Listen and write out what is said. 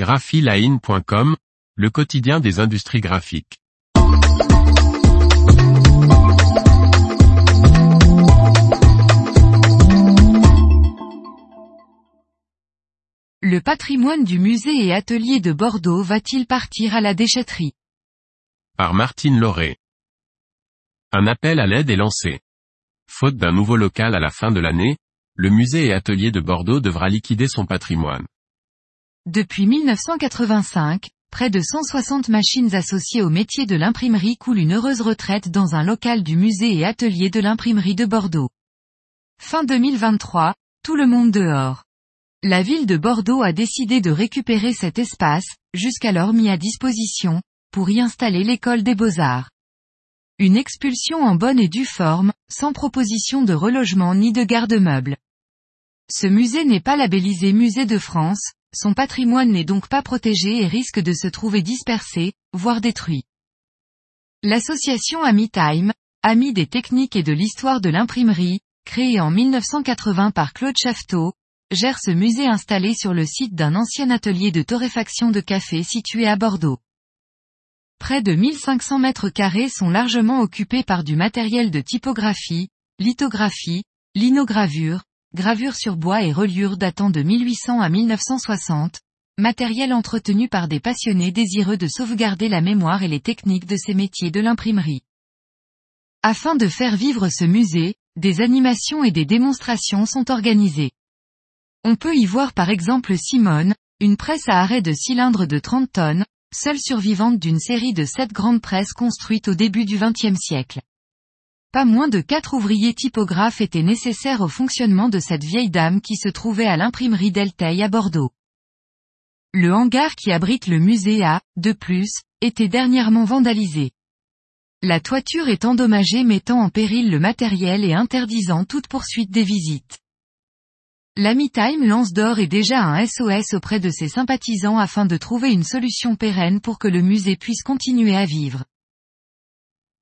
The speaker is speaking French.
graphiline.com, le quotidien des industries graphiques. Le patrimoine du musée et atelier de Bordeaux va-t-il partir à la déchetterie? Par Martine Lauré. Un appel à l'aide est lancé. Faute d'un nouveau local à la fin de l'année, le musée et atelier de Bordeaux devra liquider son patrimoine. Depuis 1985, près de 160 machines associées au métier de l'imprimerie coulent une heureuse retraite dans un local du musée et atelier de l'imprimerie de Bordeaux. Fin 2023, tout le monde dehors. La ville de Bordeaux a décidé de récupérer cet espace, jusqu'alors mis à disposition, pour y installer l'école des beaux-arts. Une expulsion en bonne et due forme, sans proposition de relogement ni de garde-meubles. Ce musée n'est pas labellisé Musée de France, son patrimoine n'est donc pas protégé et risque de se trouver dispersé, voire détruit. L'association AmiTime, Amis des techniques et de l'histoire de l'imprimerie, créée en 1980 par Claude Chafteau, gère ce musée installé sur le site d'un ancien atelier de torréfaction de café situé à Bordeaux. Près de 1500 mètres carrés sont largement occupés par du matériel de typographie, lithographie, linogravure, gravure sur bois et reliure datant de 1800 à 1960, matériel entretenu par des passionnés désireux de sauvegarder la mémoire et les techniques de ces métiers de l'imprimerie. Afin de faire vivre ce musée, des animations et des démonstrations sont organisées. On peut y voir par exemple Simone, une presse à arrêt de cylindre de 30 tonnes, seule survivante d'une série de sept grandes presses construites au début du XXe siècle. Pas moins de quatre ouvriers typographes étaient nécessaires au fonctionnement de cette vieille dame qui se trouvait à l'imprimerie d'Elteil à Bordeaux. Le hangar qui abrite le musée a, de plus, été dernièrement vandalisé. La toiture est endommagée mettant en péril le matériel et interdisant toute poursuite des visites. L'Amitime lance d'or et déjà un SOS auprès de ses sympathisants afin de trouver une solution pérenne pour que le musée puisse continuer à vivre.